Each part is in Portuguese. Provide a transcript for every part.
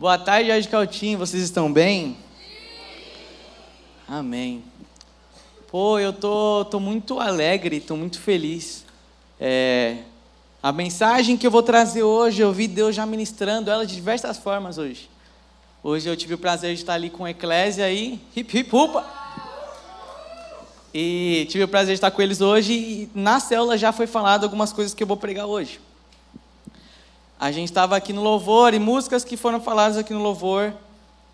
Boa tarde, Jorge Caltinho. Vocês estão bem? Amém. Pô, eu tô, tô muito alegre, tô muito feliz. É, a mensagem que eu vou trazer hoje, eu vi Deus já ministrando ela de diversas formas hoje. Hoje eu tive o prazer de estar ali com a Eclésia aí, hip hip upa. E tive o prazer de estar com eles hoje e na célula já foi falado algumas coisas que eu vou pregar hoje. A gente estava aqui no louvor e músicas que foram faladas aqui no louvor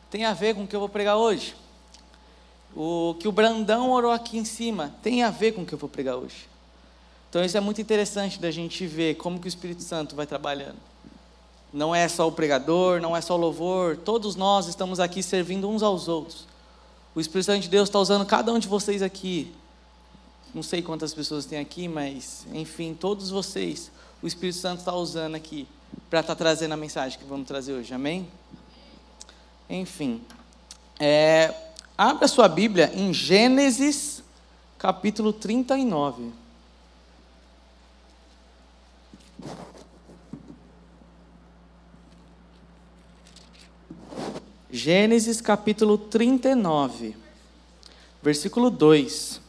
tem a ver com o que eu vou pregar hoje. O que o Brandão orou aqui em cima tem a ver com o que eu vou pregar hoje. Então isso é muito interessante da gente ver como que o Espírito Santo vai trabalhando. Não é só o pregador, não é só o louvor, todos nós estamos aqui servindo uns aos outros. O Espírito Santo de Deus está usando cada um de vocês aqui. Não sei quantas pessoas tem aqui, mas enfim, todos vocês, o Espírito Santo está usando aqui para estar tá trazendo a mensagem que vamos trazer hoje, amém? Enfim, é, abre a sua Bíblia em Gênesis, capítulo 39. Gênesis capítulo 39, versículo 2.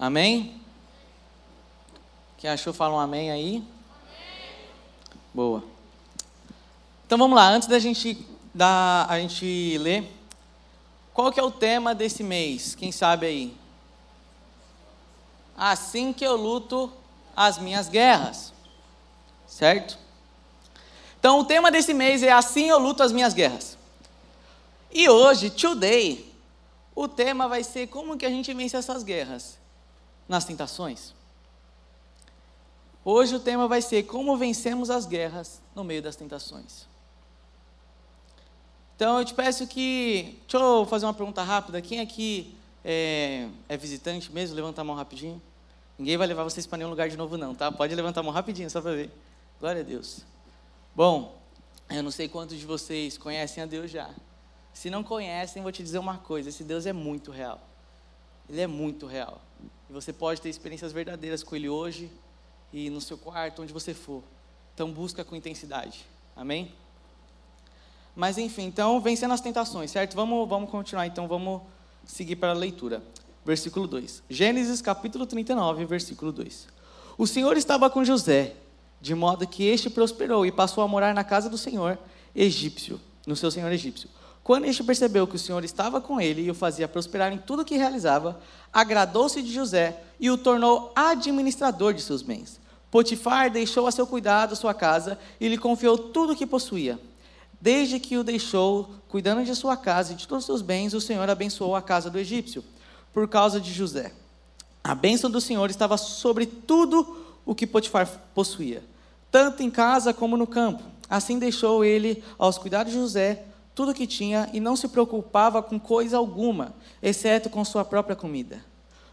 Amém? Quem achou, fala um amém aí. Amém. Boa. Então vamos lá, antes da gente, da, a gente ler, qual que é o tema desse mês? Quem sabe aí? Assim que eu luto as minhas guerras. Certo? Então o tema desse mês é Assim eu luto as minhas guerras. E hoje, today, o tema vai ser como que a gente vence essas guerras nas tentações. Hoje o tema vai ser como vencemos as guerras no meio das tentações. Então eu te peço que. Deixa eu fazer uma pergunta rápida. Quem aqui é, é visitante mesmo? Levanta a mão rapidinho. Ninguém vai levar vocês para nenhum lugar de novo, não, tá? Pode levantar a mão rapidinho, só para ver. Glória a Deus. Bom, eu não sei quantos de vocês conhecem a Deus já. Se não conhecem, vou te dizer uma coisa: esse Deus é muito real. Ele é muito real. E você pode ter experiências verdadeiras com Ele hoje e no seu quarto, onde você for. Então busca com intensidade. Amém? Mas enfim, então vencendo as tentações, certo? Vamos, vamos continuar, então vamos seguir para a leitura. Versículo 2. Gênesis capítulo 39, versículo 2. O Senhor estava com José, de modo que este prosperou e passou a morar na casa do Senhor egípcio, no seu senhor egípcio. Quando este percebeu que o Senhor estava com ele e o fazia prosperar em tudo o que realizava, agradou-se de José e o tornou administrador de seus bens. Potifar deixou a seu cuidado sua casa e lhe confiou tudo o que possuía. Desde que o deixou cuidando de sua casa e de todos os seus bens, o Senhor abençoou a casa do egípcio, por causa de José. A bênção do Senhor estava sobre tudo o que Potifar possuía, tanto em casa como no campo. Assim deixou ele aos cuidados de José tudo que tinha e não se preocupava com coisa alguma, exceto com sua própria comida.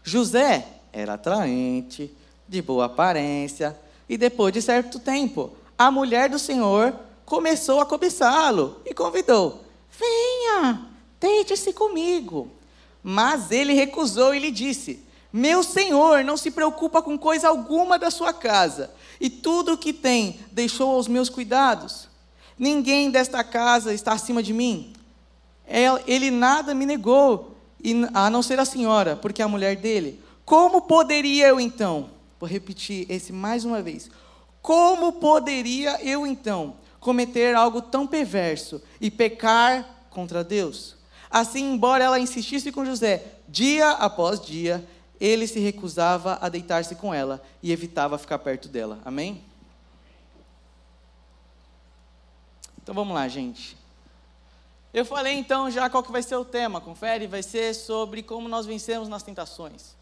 José era atraente, de boa aparência, e depois de certo tempo, a mulher do Senhor começou a cobiçá-lo e convidou: Venha, deite-se comigo. Mas ele recusou e lhe disse: Meu senhor não se preocupa com coisa alguma da sua casa, e tudo o que tem deixou aos meus cuidados. Ninguém desta casa está acima de mim. Ele nada me negou, a não ser a senhora, porque é a mulher dele. Como poderia eu então? Vou repetir esse mais uma vez. Como poderia eu então cometer algo tão perverso e pecar contra Deus? Assim, embora ela insistisse com José, dia após dia, ele se recusava a deitar-se com ela e evitava ficar perto dela. Amém? Então vamos lá, gente. Eu falei então já qual que vai ser o tema, confere, vai ser sobre como nós vencemos nas tentações.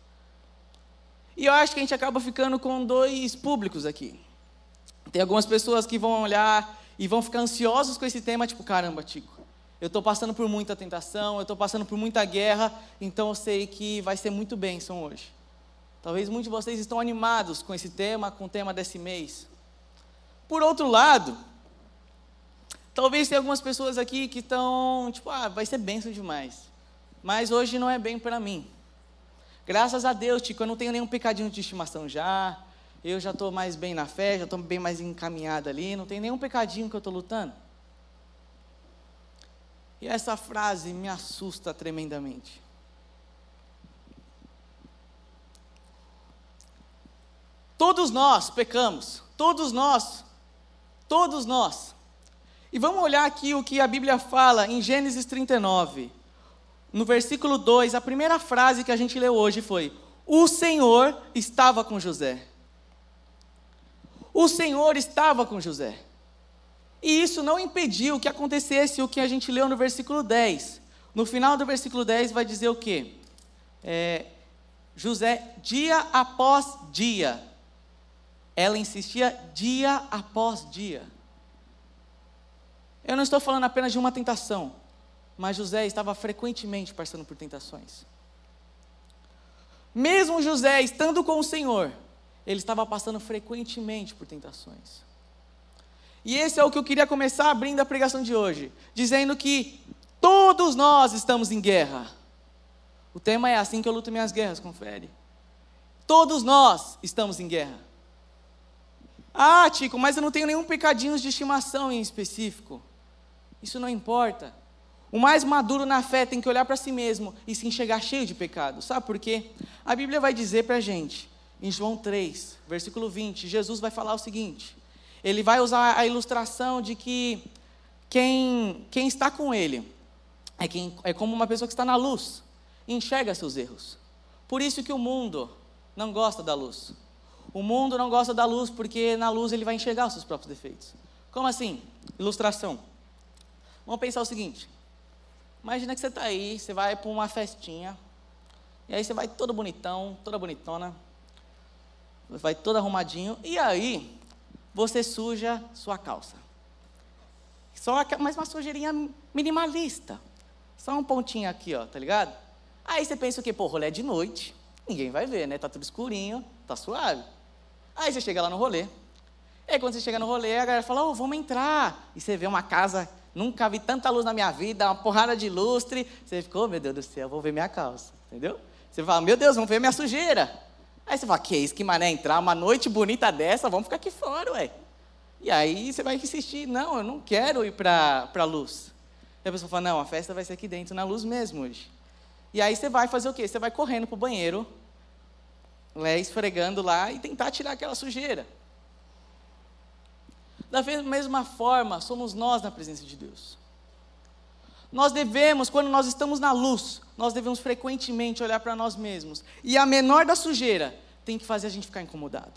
E eu acho que a gente acaba ficando com dois públicos aqui. Tem algumas pessoas que vão olhar e vão ficar ansiosos com esse tema, tipo, caramba, Tico, eu estou passando por muita tentação, eu estou passando por muita guerra, então eu sei que vai ser muito bênção hoje. Talvez muitos de vocês estão animados com esse tema, com o tema desse mês. Por outro lado, Talvez tenha algumas pessoas aqui que estão, tipo, ah, vai ser benção demais. Mas hoje não é bem para mim. Graças a Deus, Tico, eu não tenho nenhum pecadinho de estimação já. Eu já estou mais bem na fé, já estou bem mais encaminhado ali. Não tem nenhum pecadinho que eu estou lutando. E essa frase me assusta tremendamente. Todos nós pecamos, todos nós, todos nós. E vamos olhar aqui o que a Bíblia fala em Gênesis 39. No versículo 2, a primeira frase que a gente leu hoje foi: O Senhor estava com José. O Senhor estava com José. E isso não impediu que acontecesse o que a gente leu no versículo 10. No final do versículo 10 vai dizer o quê? É, José, dia após dia, ela insistia dia após dia. Eu não estou falando apenas de uma tentação, mas José estava frequentemente passando por tentações. Mesmo José estando com o Senhor, ele estava passando frequentemente por tentações. E esse é o que eu queria começar abrindo a pregação de hoje, dizendo que todos nós estamos em guerra. O tema é assim que eu luto minhas guerras, confere. Todos nós estamos em guerra. Ah, Tico, mas eu não tenho nenhum pecadinho de estimação em específico. Isso não importa. O mais maduro na fé tem que olhar para si mesmo e se enxergar cheio de pecado. Sabe por quê? A Bíblia vai dizer para a gente, em João 3, versículo 20, Jesus vai falar o seguinte: ele vai usar a ilustração de que quem, quem está com ele é, quem, é como uma pessoa que está na luz enxerga seus erros. Por isso que o mundo não gosta da luz. O mundo não gosta da luz porque na luz ele vai enxergar os seus próprios defeitos. Como assim? Ilustração. Vamos pensar o seguinte: imagina que você está aí, você vai para uma festinha, e aí você vai todo bonitão, toda bonitona, vai todo arrumadinho, e aí você suja sua calça. Só mas uma sujeirinha minimalista. Só um pontinho aqui, ó, tá ligado? Aí você pensa o quê? Pô, rolê é de noite. Ninguém vai ver, né? Tá tudo escurinho, tá suave. Aí você chega lá no rolê. E aí quando você chega no rolê, a galera fala, ô, oh, vamos entrar. E você vê uma casa, nunca vi tanta luz na minha vida, uma porrada de lustre. Você ficou, oh, meu Deus do céu, vou ver minha calça. Entendeu? Você fala, meu Deus, vamos ver minha sujeira. Aí você fala, que isso, que mané entrar, uma noite bonita dessa, vamos ficar aqui fora, ué. E aí você vai insistir, não, eu não quero ir para a luz. E a pessoa fala, não, a festa vai ser aqui dentro, na luz mesmo hoje. E aí você vai fazer o quê? Você vai correndo para o banheiro, né, esfregando lá e tentar tirar aquela sujeira. Da mesma forma, somos nós na presença de Deus. Nós devemos, quando nós estamos na luz, nós devemos frequentemente olhar para nós mesmos. E a menor da sujeira tem que fazer a gente ficar incomodado.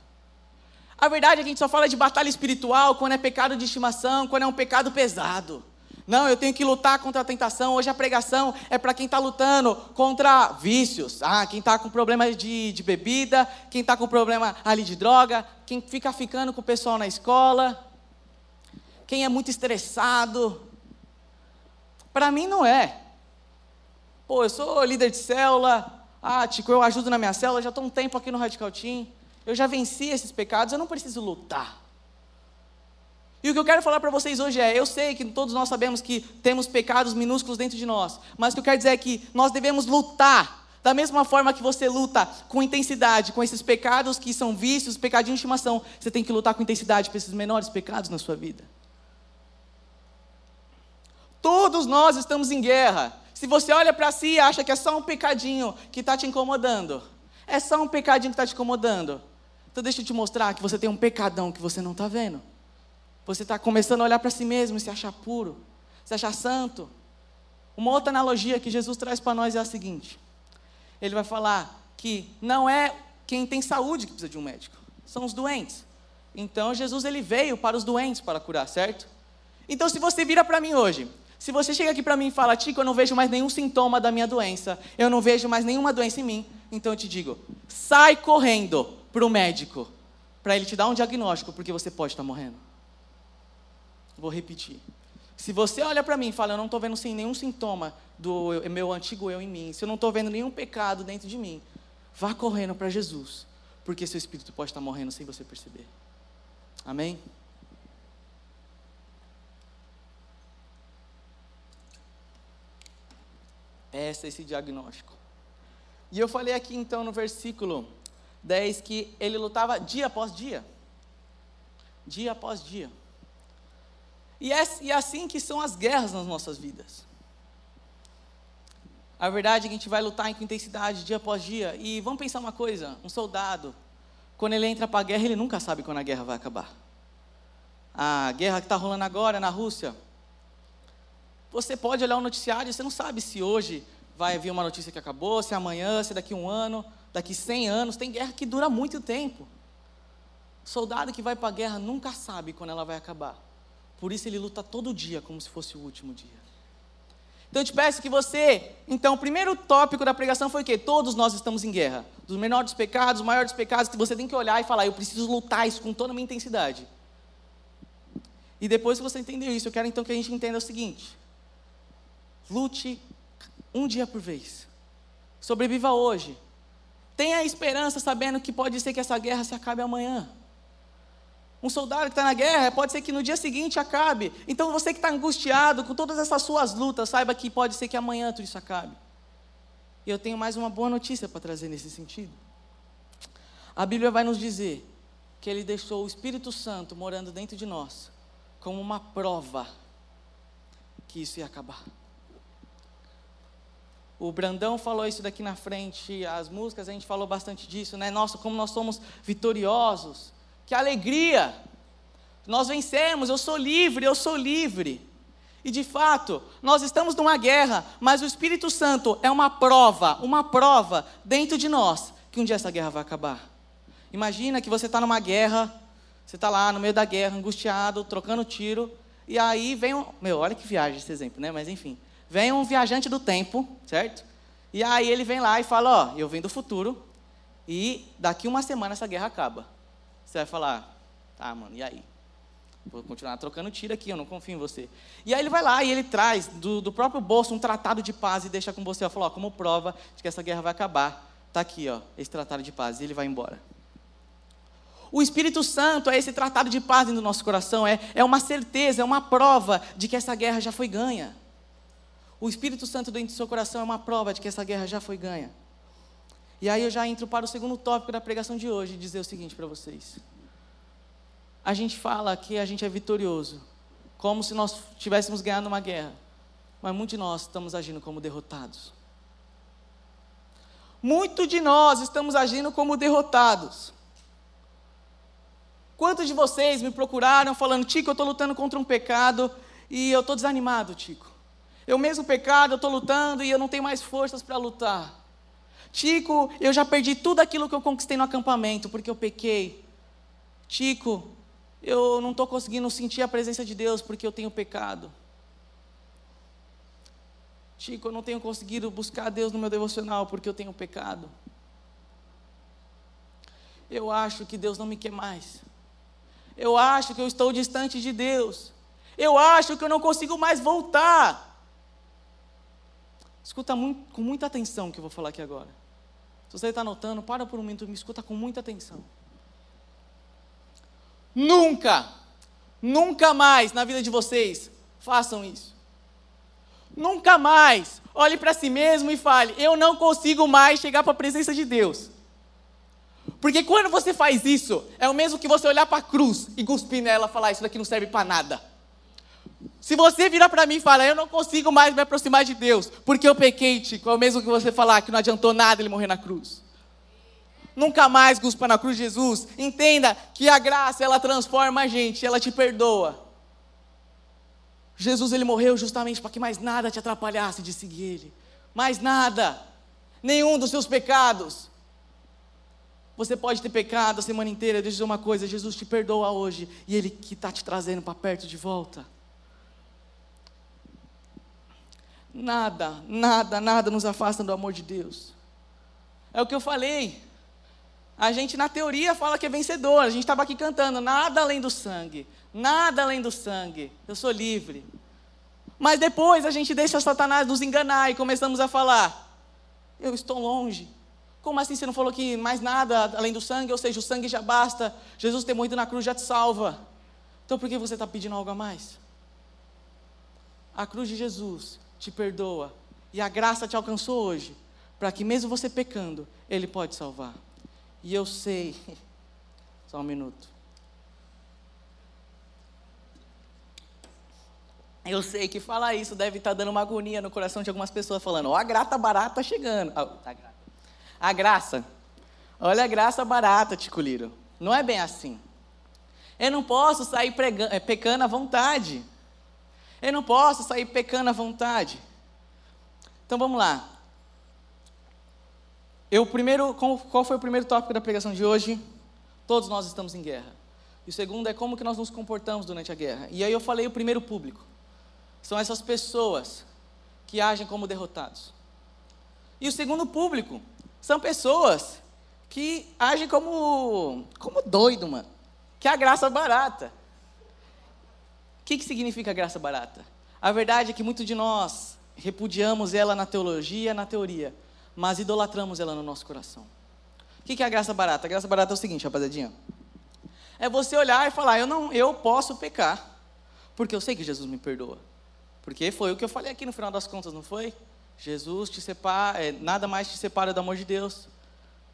A verdade é que a gente só fala de batalha espiritual quando é pecado de estimação, quando é um pecado pesado. Não, eu tenho que lutar contra a tentação. Hoje a pregação é para quem está lutando contra vícios. Ah, quem está com problema de, de bebida, quem está com problema ali de droga, quem fica ficando com o pessoal na escola, quem é muito estressado. Para mim não é. Pô, eu sou líder de célula, ah, Tico, eu ajudo na minha célula, já estou um tempo aqui no Radical Team, eu já venci esses pecados, eu não preciso lutar. E o que eu quero falar para vocês hoje é: eu sei que todos nós sabemos que temos pecados minúsculos dentro de nós, mas o que eu quero dizer é que nós devemos lutar, da mesma forma que você luta com intensidade com esses pecados que são vícios, pecadinhos de estimação, você tem que lutar com intensidade para esses menores pecados na sua vida. Todos nós estamos em guerra. Se você olha para si e acha que é só um pecadinho que está te incomodando, é só um pecadinho que está te incomodando. Então deixa eu te mostrar que você tem um pecadão que você não está vendo. Você está começando a olhar para si mesmo e se achar puro, se achar santo. Uma outra analogia que Jesus traz para nós é a seguinte: Ele vai falar que não é quem tem saúde que precisa de um médico, são os doentes. Então Jesus ele veio para os doentes para curar, certo? Então se você vira para mim hoje se você chega aqui para mim e fala, Tico, eu não vejo mais nenhum sintoma da minha doença, eu não vejo mais nenhuma doença em mim, então eu te digo, sai correndo para o médico, para ele te dar um diagnóstico, porque você pode estar morrendo. Vou repetir. Se você olha para mim e fala, eu não estou vendo sem nenhum sintoma do meu antigo eu em mim, se eu não estou vendo nenhum pecado dentro de mim, vá correndo para Jesus, porque seu espírito pode estar morrendo sem você perceber. Amém? Peça esse diagnóstico. E eu falei aqui então no versículo 10 que ele lutava dia após dia. Dia após dia. E é, e é assim que são as guerras nas nossas vidas. A verdade é que a gente vai lutar com intensidade dia após dia. E vamos pensar uma coisa: um soldado, quando ele entra para a guerra, ele nunca sabe quando a guerra vai acabar. A guerra que está rolando agora na Rússia. Você pode olhar o noticiário e você não sabe se hoje vai vir uma notícia que acabou, se amanhã, se daqui um ano, daqui 100 anos. Tem guerra que dura muito tempo. Soldado que vai para a guerra nunca sabe quando ela vai acabar. Por isso ele luta todo dia como se fosse o último dia. Então eu te peço que você, então o primeiro tópico da pregação foi o quê? Todos nós estamos em guerra. Dos menores dos pecados, os maiores dos pecados, que você tem que olhar e falar, eu preciso lutar isso com toda a minha intensidade. E depois que você entendeu isso, eu quero então que a gente entenda o seguinte: lute um dia por vez. Sobreviva hoje. Tenha esperança sabendo que pode ser que essa guerra se acabe amanhã. Um soldado que está na guerra, pode ser que no dia seguinte acabe. Então você que está angustiado com todas essas suas lutas, saiba que pode ser que amanhã tudo isso acabe. E eu tenho mais uma boa notícia para trazer nesse sentido. A Bíblia vai nos dizer que Ele deixou o Espírito Santo morando dentro de nós, como uma prova que isso ia acabar. O Brandão falou isso daqui na frente, as músicas a gente falou bastante disso, né? Nossa, como nós somos vitoriosos que alegria! Nós vencemos, eu sou livre, eu sou livre. E de fato, nós estamos numa guerra, mas o Espírito Santo é uma prova, uma prova dentro de nós que um dia essa guerra vai acabar. Imagina que você está numa guerra, você está lá no meio da guerra, angustiado, trocando tiro, e aí vem um. Meu, olha que viagem esse exemplo, né? Mas enfim. Vem um viajante do tempo, certo? E aí ele vem lá e fala: Ó, eu venho do futuro, e daqui uma semana essa guerra acaba. Você vai falar, tá, mano, e aí? Vou continuar trocando tiro aqui, eu não confio em você. E aí ele vai lá e ele traz do, do próprio bolso um tratado de paz e deixa com você. Ó, falou, ó, como prova de que essa guerra vai acabar, tá aqui, ó, esse tratado de paz. E ele vai embora. O Espírito Santo é esse tratado de paz do nosso coração, é, é uma certeza, é uma prova de que essa guerra já foi ganha. O Espírito Santo dentro do seu coração é uma prova de que essa guerra já foi ganha. E aí eu já entro para o segundo tópico da pregação de hoje, dizer o seguinte para vocês. A gente fala que a gente é vitorioso, como se nós tivéssemos ganhado uma guerra, mas muitos de nós estamos agindo como derrotados. Muito de nós estamos agindo como derrotados. Quantos de vocês me procuraram falando, Tico, eu estou lutando contra um pecado e eu estou desanimado, Tico. Eu mesmo pecado, eu estou lutando e eu não tenho mais forças para lutar. Tico, eu já perdi tudo aquilo que eu conquistei no acampamento, porque eu pequei. Tico, eu não estou conseguindo sentir a presença de Deus porque eu tenho pecado. Tico, eu não tenho conseguido buscar Deus no meu devocional porque eu tenho pecado. Eu acho que Deus não me quer mais. Eu acho que eu estou distante de Deus. Eu acho que eu não consigo mais voltar. Escuta muito, com muita atenção o que eu vou falar aqui agora. Se você está anotando, para por um minuto e me escuta com muita atenção. Nunca, nunca mais na vida de vocês façam isso. Nunca mais olhe para si mesmo e fale: Eu não consigo mais chegar para a presença de Deus. Porque quando você faz isso, é o mesmo que você olhar para a cruz e cuspir nela e falar: Isso daqui não serve para nada. Se você virar para mim e falar, eu não consigo mais me aproximar de Deus, porque eu pequei, Tico, é o mesmo que você falar que não adiantou nada ele morrer na cruz. Nunca mais cuspa na cruz Jesus. Entenda que a graça, ela transforma a gente, ela te perdoa. Jesus, ele morreu justamente para que mais nada te atrapalhasse de seguir ele. Mais nada. Nenhum dos seus pecados. Você pode ter pecado a semana inteira, deixa eu dizer uma coisa, Jesus te perdoa hoje e Ele que está te trazendo para perto de volta. Nada, nada, nada nos afasta do amor de Deus. É o que eu falei. A gente, na teoria, fala que é vencedor. A gente estava aqui cantando: nada além do sangue, nada além do sangue. Eu sou livre. Mas depois a gente deixa Satanás nos enganar e começamos a falar: eu estou longe. Como assim você não falou que mais nada além do sangue? Ou seja, o sangue já basta. Jesus ter morrido na cruz já te salva. Então por que você está pedindo algo a mais? A cruz de Jesus te perdoa E a graça te alcançou hoje, para que mesmo você pecando, Ele pode salvar. E eu sei, só um minuto. Eu sei que falar isso deve estar dando uma agonia no coração de algumas pessoas, falando: Ó, oh, a grata barata chegando. Oh, a, graça. a graça. Olha a graça barata, Ticuliro. Não é bem assim. Eu não posso sair pregando, é, pecando à vontade. Eu não posso sair pecando à vontade. Então vamos lá. Eu primeiro, qual foi o primeiro tópico da pregação de hoje? Todos nós estamos em guerra. E o segundo é como que nós nos comportamos durante a guerra. E aí eu falei o primeiro público. São essas pessoas que agem como derrotados. E o segundo público são pessoas que agem como como doido, mano. Que é a graça barata. Que, que significa graça barata? A verdade é que muitos de nós repudiamos ela na teologia, na teoria, mas idolatramos ela no nosso coração. O que, que é a graça barata? A graça barata é o seguinte, rapaziadinha. É você olhar e falar, eu não, eu posso pecar, porque eu sei que Jesus me perdoa. Porque foi o que eu falei aqui no final das contas, não foi? Jesus te separa, é, nada mais te separa do amor de Deus.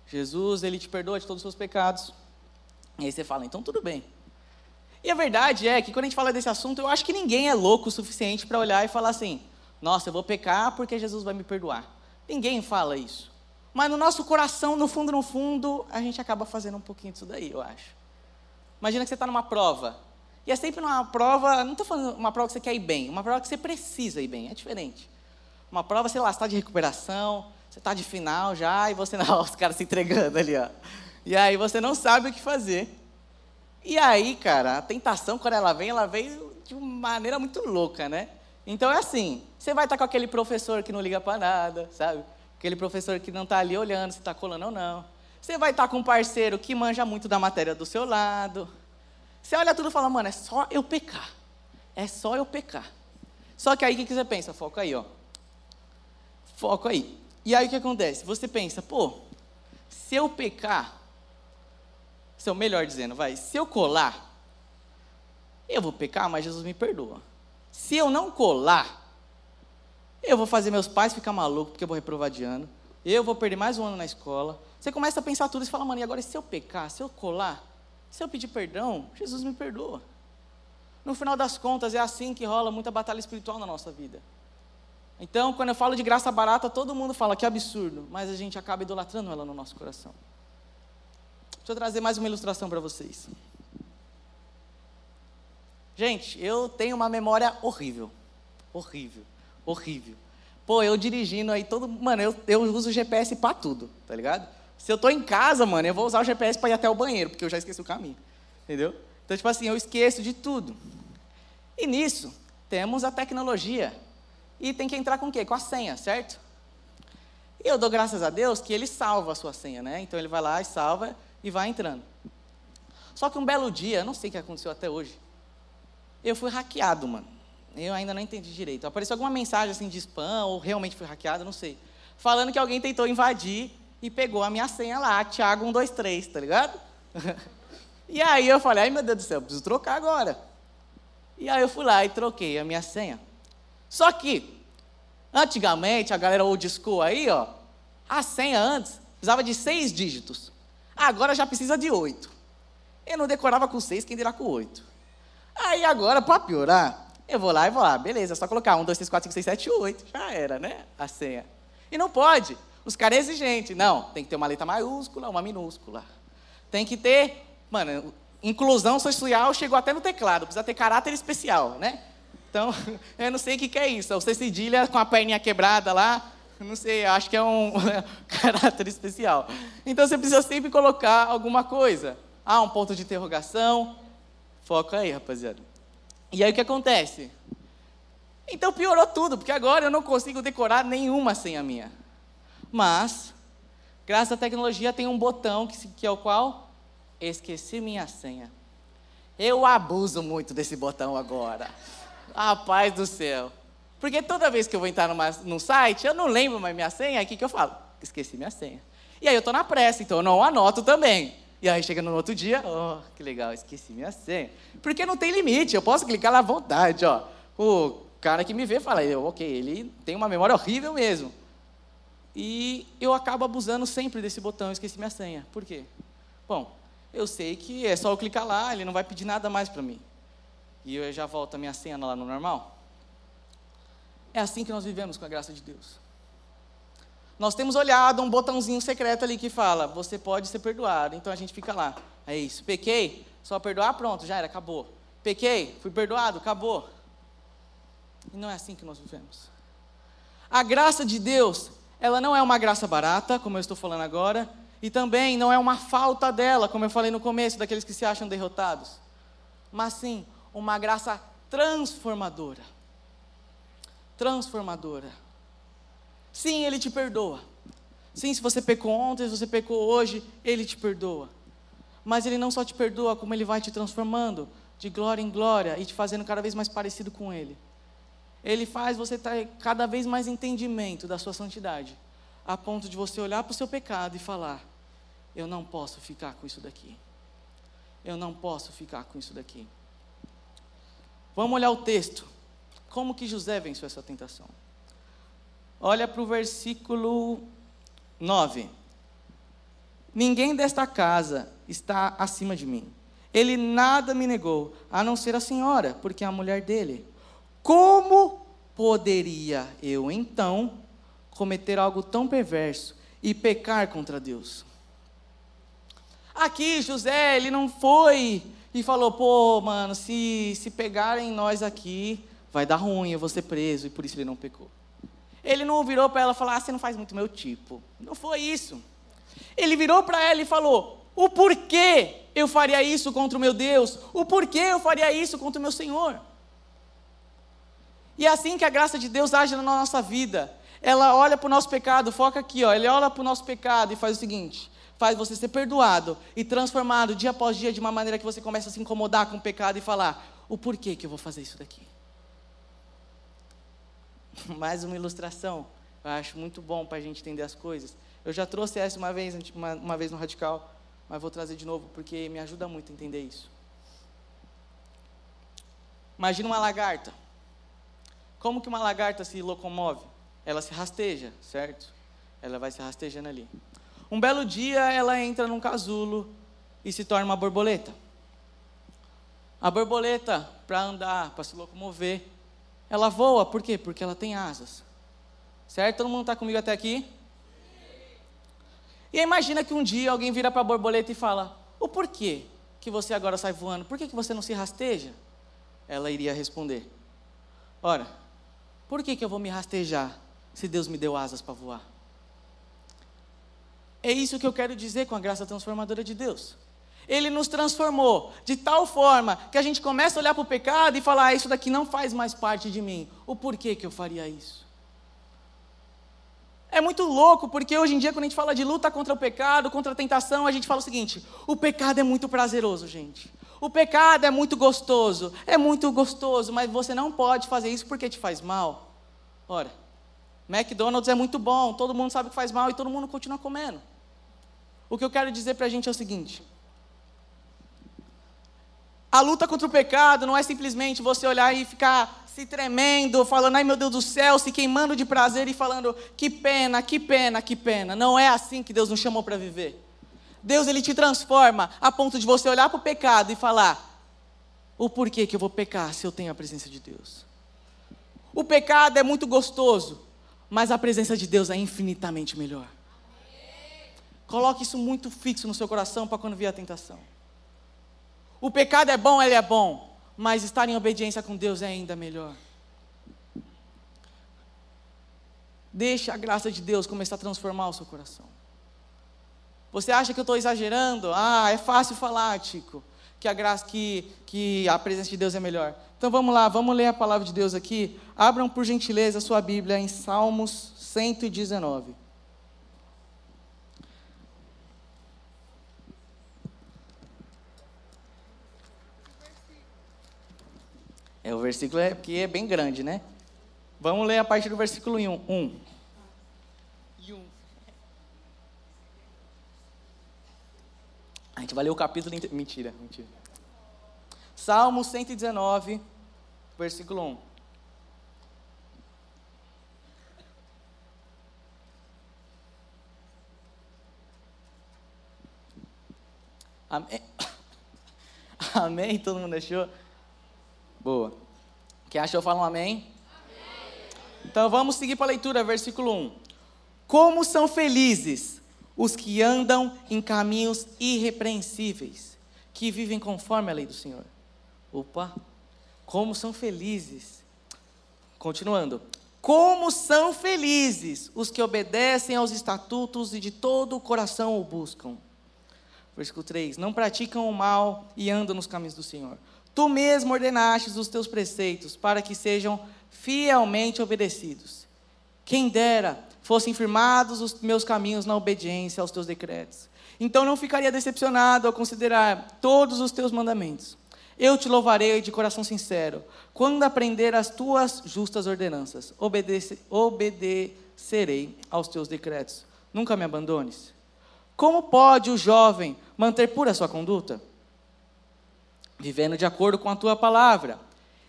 Jesus, ele te perdoa de todos os seus pecados. E aí você fala, então tudo bem. E a verdade é que quando a gente fala desse assunto, eu acho que ninguém é louco o suficiente para olhar e falar assim: nossa, eu vou pecar porque Jesus vai me perdoar. Ninguém fala isso. Mas no nosso coração, no fundo, no fundo, a gente acaba fazendo um pouquinho disso daí, eu acho. Imagina que você está numa prova. E é sempre uma prova, não estou falando uma prova que você quer ir bem, uma prova que você precisa ir bem, é diferente. Uma prova, sei lá, você está de recuperação, você está de final já, e você não, os caras se entregando ali, ó. E aí você não sabe o que fazer. E aí, cara, a tentação, quando ela vem, ela vem de uma maneira muito louca, né? Então é assim, você vai estar com aquele professor que não liga para nada, sabe? Aquele professor que não está ali olhando se está colando ou não. Você vai estar com um parceiro que manja muito da matéria do seu lado. Você olha tudo e fala, mano, é só eu pecar. É só eu pecar. Só que aí o que você pensa? Foco aí, ó. Foco aí. E aí o que acontece? Você pensa, pô, se eu pecar, se eu melhor dizendo, vai, se eu colar, eu vou pecar, mas Jesus me perdoa. Se eu não colar, eu vou fazer meus pais ficar malucos porque eu vou reprovar de ano. Eu vou perder mais um ano na escola. Você começa a pensar tudo e fala, mano, e agora se eu pecar, se eu colar, se eu pedir perdão, Jesus me perdoa. No final das contas, é assim que rola muita batalha espiritual na nossa vida. Então, quando eu falo de graça barata, todo mundo fala que absurdo, mas a gente acaba idolatrando ela no nosso coração. Deixa eu trazer mais uma ilustração para vocês. Gente, eu tenho uma memória horrível. Horrível horrível. Pô, eu dirigindo aí todo. Mano, eu, eu uso GPS para tudo, tá ligado? Se eu tô em casa, mano, eu vou usar o GPS para ir até o banheiro, porque eu já esqueci o caminho. Entendeu? Então, tipo assim, eu esqueço de tudo. E nisso, temos a tecnologia. E tem que entrar com o quê? Com a senha, certo? E eu dou graças a Deus que ele salva a sua senha, né? Então ele vai lá e salva e vai entrando. Só que um belo dia, não sei o que aconteceu até hoje, eu fui hackeado, mano. Eu ainda não entendi direito. Apareceu alguma mensagem assim de spam, ou realmente foi hackeado, não sei. Falando que alguém tentou invadir e pegou a minha senha lá, Thiago 123, tá ligado? e aí eu falei, ai meu Deus do céu, preciso trocar agora. E aí eu fui lá e troquei a minha senha. Só que, antigamente, a galera old school aí, ó, a senha antes precisava de seis dígitos. Agora já precisa de oito. Eu não decorava com seis, quem dirá com oito. Aí agora, para piorar, eu vou lá e vou lá, beleza, é só colocar 1, 2, 3, 4, 5, 6, 7, 8. Já era, né? A senha. E não pode. Os caras é exigente. Não, tem que ter uma letra maiúscula, uma minúscula. Tem que ter, mano, inclusão social chegou até no teclado, precisa ter caráter especial, né? Então, eu não sei o que, que é isso. Você cedilha com a perninha quebrada lá, não sei, acho que é um caráter especial. Então você precisa sempre colocar alguma coisa. Ah, um ponto de interrogação. Foca aí, rapaziada. E aí o que acontece? Então piorou tudo, porque agora eu não consigo decorar nenhuma senha minha. Mas, graças à tecnologia, tem um botão que, que é o qual? Esqueci minha senha. Eu abuso muito desse botão agora. Rapaz do céu. Porque toda vez que eu vou entrar numa, num site, eu não lembro mais minha senha, aí o que, que eu falo? Esqueci minha senha. E aí eu estou na pressa, então eu não anoto também. E aí chega no outro dia, oh, que legal, esqueci minha senha. Porque não tem limite, eu posso clicar lá à vontade, ó. O cara que me vê fala, ok, ele tem uma memória horrível mesmo. E eu acabo abusando sempre desse botão, esqueci minha senha. Por quê? Bom, eu sei que é só eu clicar lá, ele não vai pedir nada mais para mim. E eu já volto a minha senha lá no normal. É assim que nós vivemos com a graça de Deus. Nós temos olhado um botãozinho secreto ali que fala: você pode ser perdoado. Então a gente fica lá. É isso. Pequei, só perdoar, pronto, já era, acabou. Pequei, fui perdoado, acabou. E não é assim que nós vivemos. A graça de Deus, ela não é uma graça barata, como eu estou falando agora, e também não é uma falta dela, como eu falei no começo, daqueles que se acham derrotados, mas sim uma graça transformadora. Transformadora. Sim, Ele te perdoa. Sim, se você pecou ontem, se você pecou hoje, Ele te perdoa. Mas Ele não só te perdoa, como Ele vai te transformando de glória em glória e te fazendo cada vez mais parecido com Ele. Ele faz você ter cada vez mais entendimento da sua santidade, a ponto de você olhar para o seu pecado e falar: Eu não posso ficar com isso daqui. Eu não posso ficar com isso daqui. Vamos olhar o texto. Como que José venceu essa tentação? Olha para o versículo 9. Ninguém desta casa está acima de mim. Ele nada me negou, a não ser a senhora, porque é a mulher dele. Como poderia eu então cometer algo tão perverso e pecar contra Deus? Aqui José, ele não foi e falou: pô, mano, se, se pegarem nós aqui, vai dar ruim, eu vou ser preso, e por isso ele não pecou. Ele não virou para ela e falou: ah, você não faz muito meu tipo. Não foi isso. Ele virou para ela e falou: o porquê eu faria isso contra o meu Deus? O porquê eu faria isso contra o meu Senhor? E é assim que a graça de Deus age na nossa vida. Ela olha para o nosso pecado, foca aqui, ó. Ele olha para o nosso pecado e faz o seguinte: faz você ser perdoado e transformado dia após dia de uma maneira que você começa a se incomodar com o pecado e falar: o porquê que eu vou fazer isso daqui? Mais uma ilustração. Eu acho muito bom para a gente entender as coisas. Eu já trouxe essa uma vez, uma, uma vez no Radical, mas vou trazer de novo porque me ajuda muito a entender isso. Imagina uma lagarta. Como que uma lagarta se locomove? Ela se rasteja, certo? Ela vai se rastejando ali. Um belo dia ela entra num casulo e se torna uma borboleta. A borboleta, para andar, para se locomover, ela voa, por quê? Porque ela tem asas. Certo? Todo mundo está comigo até aqui? E imagina que um dia alguém vira para a borboleta e fala: O porquê que você agora sai voando? Por que, que você não se rasteja? Ela iria responder: Ora, por que, que eu vou me rastejar se Deus me deu asas para voar? É isso que eu quero dizer com a graça transformadora de Deus. Ele nos transformou de tal forma que a gente começa a olhar para o pecado e falar: ah, Isso daqui não faz mais parte de mim. O porquê que eu faria isso? É muito louco, porque hoje em dia, quando a gente fala de luta contra o pecado, contra a tentação, a gente fala o seguinte: o pecado é muito prazeroso, gente. O pecado é muito gostoso, é muito gostoso, mas você não pode fazer isso porque te faz mal. Ora, McDonald's é muito bom, todo mundo sabe que faz mal e todo mundo continua comendo. O que eu quero dizer para a gente é o seguinte: a luta contra o pecado não é simplesmente você olhar e ficar se tremendo, falando, ai meu Deus do céu, se queimando de prazer e falando, que pena, que pena, que pena. Não é assim que Deus nos chamou para viver. Deus ele te transforma a ponto de você olhar para o pecado e falar: o porquê que eu vou pecar se eu tenho a presença de Deus? O pecado é muito gostoso, mas a presença de Deus é infinitamente melhor. Coloque isso muito fixo no seu coração para quando vier a tentação. O pecado é bom, ele é bom, mas estar em obediência com Deus é ainda melhor. Deixe a graça de Deus começar a transformar o seu coração. Você acha que eu estou exagerando? Ah, é fácil falar, Tico, que a graça, que, que a presença de Deus é melhor. Então vamos lá, vamos ler a palavra de Deus aqui. Abram por gentileza a sua Bíblia em Salmos 119. É, o versículo é porque é bem grande, né? Vamos ler a partir do versículo 1. 1. A gente vai ler o capítulo inteiro. Mentira, mentira. Salmo 119, versículo 1. Amém? Amém? Todo mundo achou? Boa. Quem achou, fala um amém. amém. Então vamos seguir para a leitura, versículo 1. Como são felizes os que andam em caminhos irrepreensíveis, que vivem conforme a lei do Senhor. Opa! Como são felizes. Continuando. Como são felizes os que obedecem aos estatutos e de todo o coração o buscam. Versículo 3: Não praticam o mal e andam nos caminhos do Senhor. Tu mesmo ordenastes os teus preceitos para que sejam fielmente obedecidos. Quem dera fossem firmados os meus caminhos na obediência aos teus decretos. Então não ficaria decepcionado ao considerar todos os teus mandamentos. Eu te louvarei de coração sincero, quando aprender as tuas justas ordenanças. Obedece, obedecerei aos teus decretos. Nunca me abandones. Como pode o jovem manter pura sua conduta? Vivendo de acordo com a tua palavra.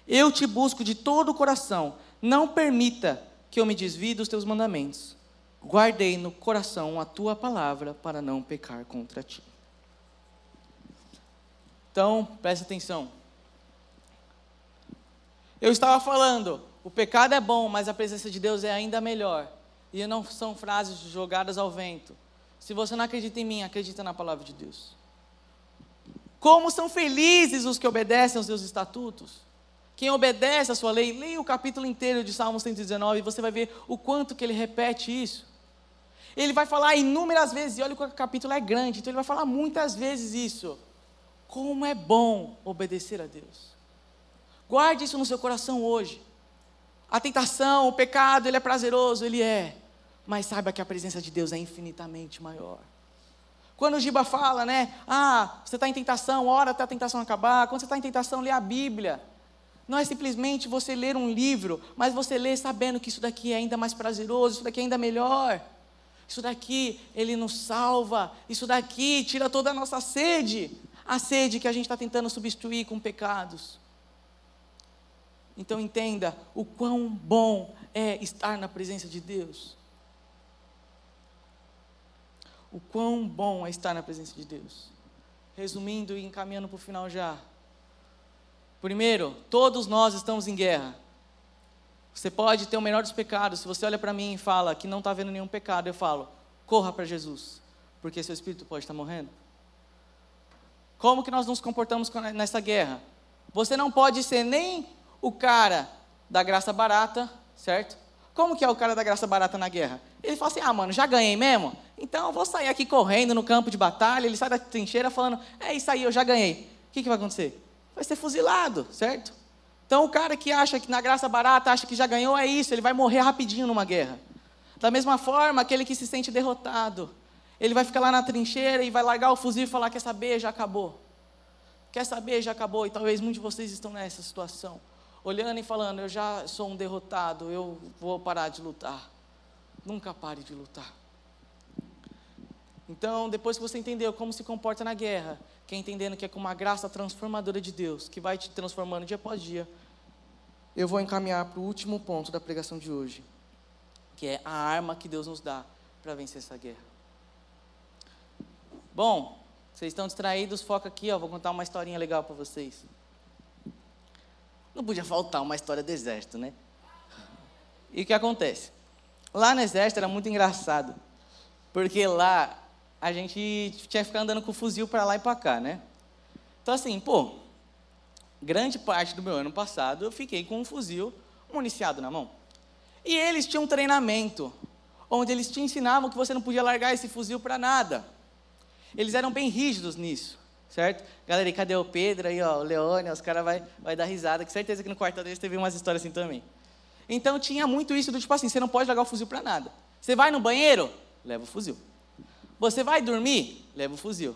Eu te busco de todo o coração. Não permita que eu me desvie dos teus mandamentos. Guardei no coração a tua palavra para não pecar contra ti. Então, preste atenção. Eu estava falando, o pecado é bom, mas a presença de Deus é ainda melhor. E não são frases jogadas ao vento. Se você não acredita em mim, acredita na palavra de Deus. Como são felizes os que obedecem aos seus estatutos. Quem obedece a sua lei, leia o capítulo inteiro de Salmo 119 e você vai ver o quanto que ele repete isso. Ele vai falar inúmeras vezes, e olha que o capítulo é grande, então ele vai falar muitas vezes isso. Como é bom obedecer a Deus. Guarde isso no seu coração hoje. A tentação, o pecado, ele é prazeroso, ele é. Mas saiba que a presença de Deus é infinitamente maior. Quando o Giba fala, né? Ah, você está em tentação, ora até a tentação acabar. Quando você está em tentação, lê a Bíblia. Não é simplesmente você ler um livro, mas você lê sabendo que isso daqui é ainda mais prazeroso, isso daqui é ainda melhor. Isso daqui, ele nos salva. Isso daqui tira toda a nossa sede a sede que a gente está tentando substituir com pecados. Então entenda o quão bom é estar na presença de Deus. O quão bom é estar na presença de Deus. Resumindo e encaminhando para o final já. Primeiro, todos nós estamos em guerra. Você pode ter o menor dos pecados. Se você olha para mim e fala que não está vendo nenhum pecado, eu falo, corra para Jesus, porque seu espírito pode estar morrendo. Como que nós nos comportamos nessa guerra? Você não pode ser nem o cara da graça barata, certo? Como que é o cara da graça barata na guerra? Ele fala assim: ah, mano, já ganhei mesmo? Então eu vou sair aqui correndo no campo de batalha. Ele sai da trincheira falando: é isso aí, eu já ganhei. O que, que vai acontecer? Vai ser fuzilado, certo? Então o cara que acha que na graça barata, acha que já ganhou, é isso, ele vai morrer rapidinho numa guerra. Da mesma forma, aquele que se sente derrotado, ele vai ficar lá na trincheira e vai largar o fuzil e falar: Quer saber? Já acabou. Quer saber? Já acabou. E talvez muitos de vocês estão nessa situação, olhando e falando: Eu já sou um derrotado, eu vou parar de lutar. Nunca pare de lutar. Então, depois que você entendeu como se comporta na guerra, que é entendendo que é com uma graça transformadora de Deus, que vai te transformando dia após dia, eu vou encaminhar para o último ponto da pregação de hoje, que é a arma que Deus nos dá para vencer essa guerra. Bom, vocês estão distraídos, foca aqui, ó, vou contar uma historinha legal para vocês. Não podia faltar uma história do exército, né? E o que acontece? Lá no exército era muito engraçado, porque lá a gente tinha que ficar andando com o fuzil para lá e para cá, né? Então assim, pô, grande parte do meu ano passado eu fiquei com um fuzil municiado na mão. E eles tinham um treinamento onde eles te ensinavam que você não podia largar esse fuzil para nada. Eles eram bem rígidos nisso, certo? Galera, e cadê o Pedro aí, ó, o Leone, os caras vai, vai dar risada, que certeza que no quarto deles teve umas histórias assim também. Então tinha muito isso do tipo assim, você não pode largar o fuzil para nada. Você vai no banheiro, leva o fuzil. Você vai dormir, leva o fuzil.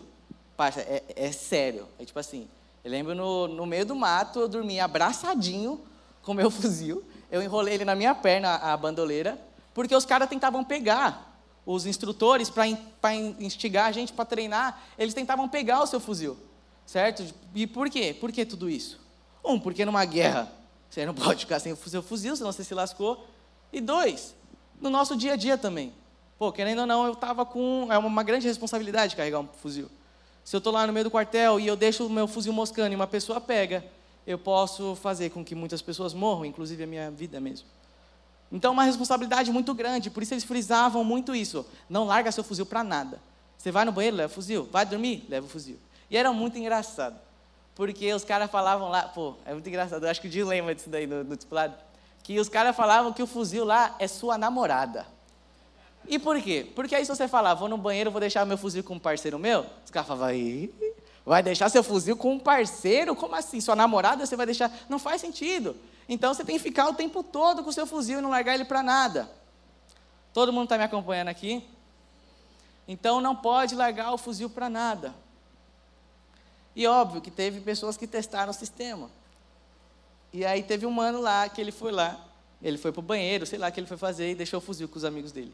Parça, é, é sério. É tipo assim, eu lembro no, no meio do mato, eu dormi abraçadinho com meu fuzil. Eu enrolei ele na minha perna, a bandoleira, porque os caras tentavam pegar os instrutores, para instigar a gente para treinar, eles tentavam pegar o seu fuzil, certo? E por quê? Por que tudo isso? Um, porque numa guerra você não pode ficar sem o seu fuzil, senão você se lascou. E dois, no nosso dia a dia também. Pô, querendo ou não, eu estava com. É uma grande responsabilidade carregar um fuzil. Se eu estou lá no meio do quartel e eu deixo o meu fuzil moscando e uma pessoa pega, eu posso fazer com que muitas pessoas morram, inclusive a minha vida mesmo. Então, uma responsabilidade muito grande, por isso eles frisavam muito isso. Não larga seu fuzil para nada. Você vai no banheiro, leva o fuzil. Vai dormir, leva o fuzil. E era muito engraçado, porque os caras falavam lá, pô, é muito engraçado, eu acho que o Dio lembra disso daí no discipulado, que os caras falavam que o fuzil lá é sua namorada. E por quê? Porque aí se você falar, vou no banheiro, vou deixar meu fuzil com um parceiro meu, os caras falavam, aí, vai deixar seu fuzil com um parceiro? Como assim? Sua namorada você vai deixar? Não faz sentido. Então você tem que ficar o tempo todo com o seu fuzil e não largar ele para nada. Todo mundo está me acompanhando aqui? Então não pode largar o fuzil para nada. E óbvio que teve pessoas que testaram o sistema. E aí teve um mano lá que ele foi lá, ele foi para o banheiro, sei lá o que ele foi fazer e deixou o fuzil com os amigos dele.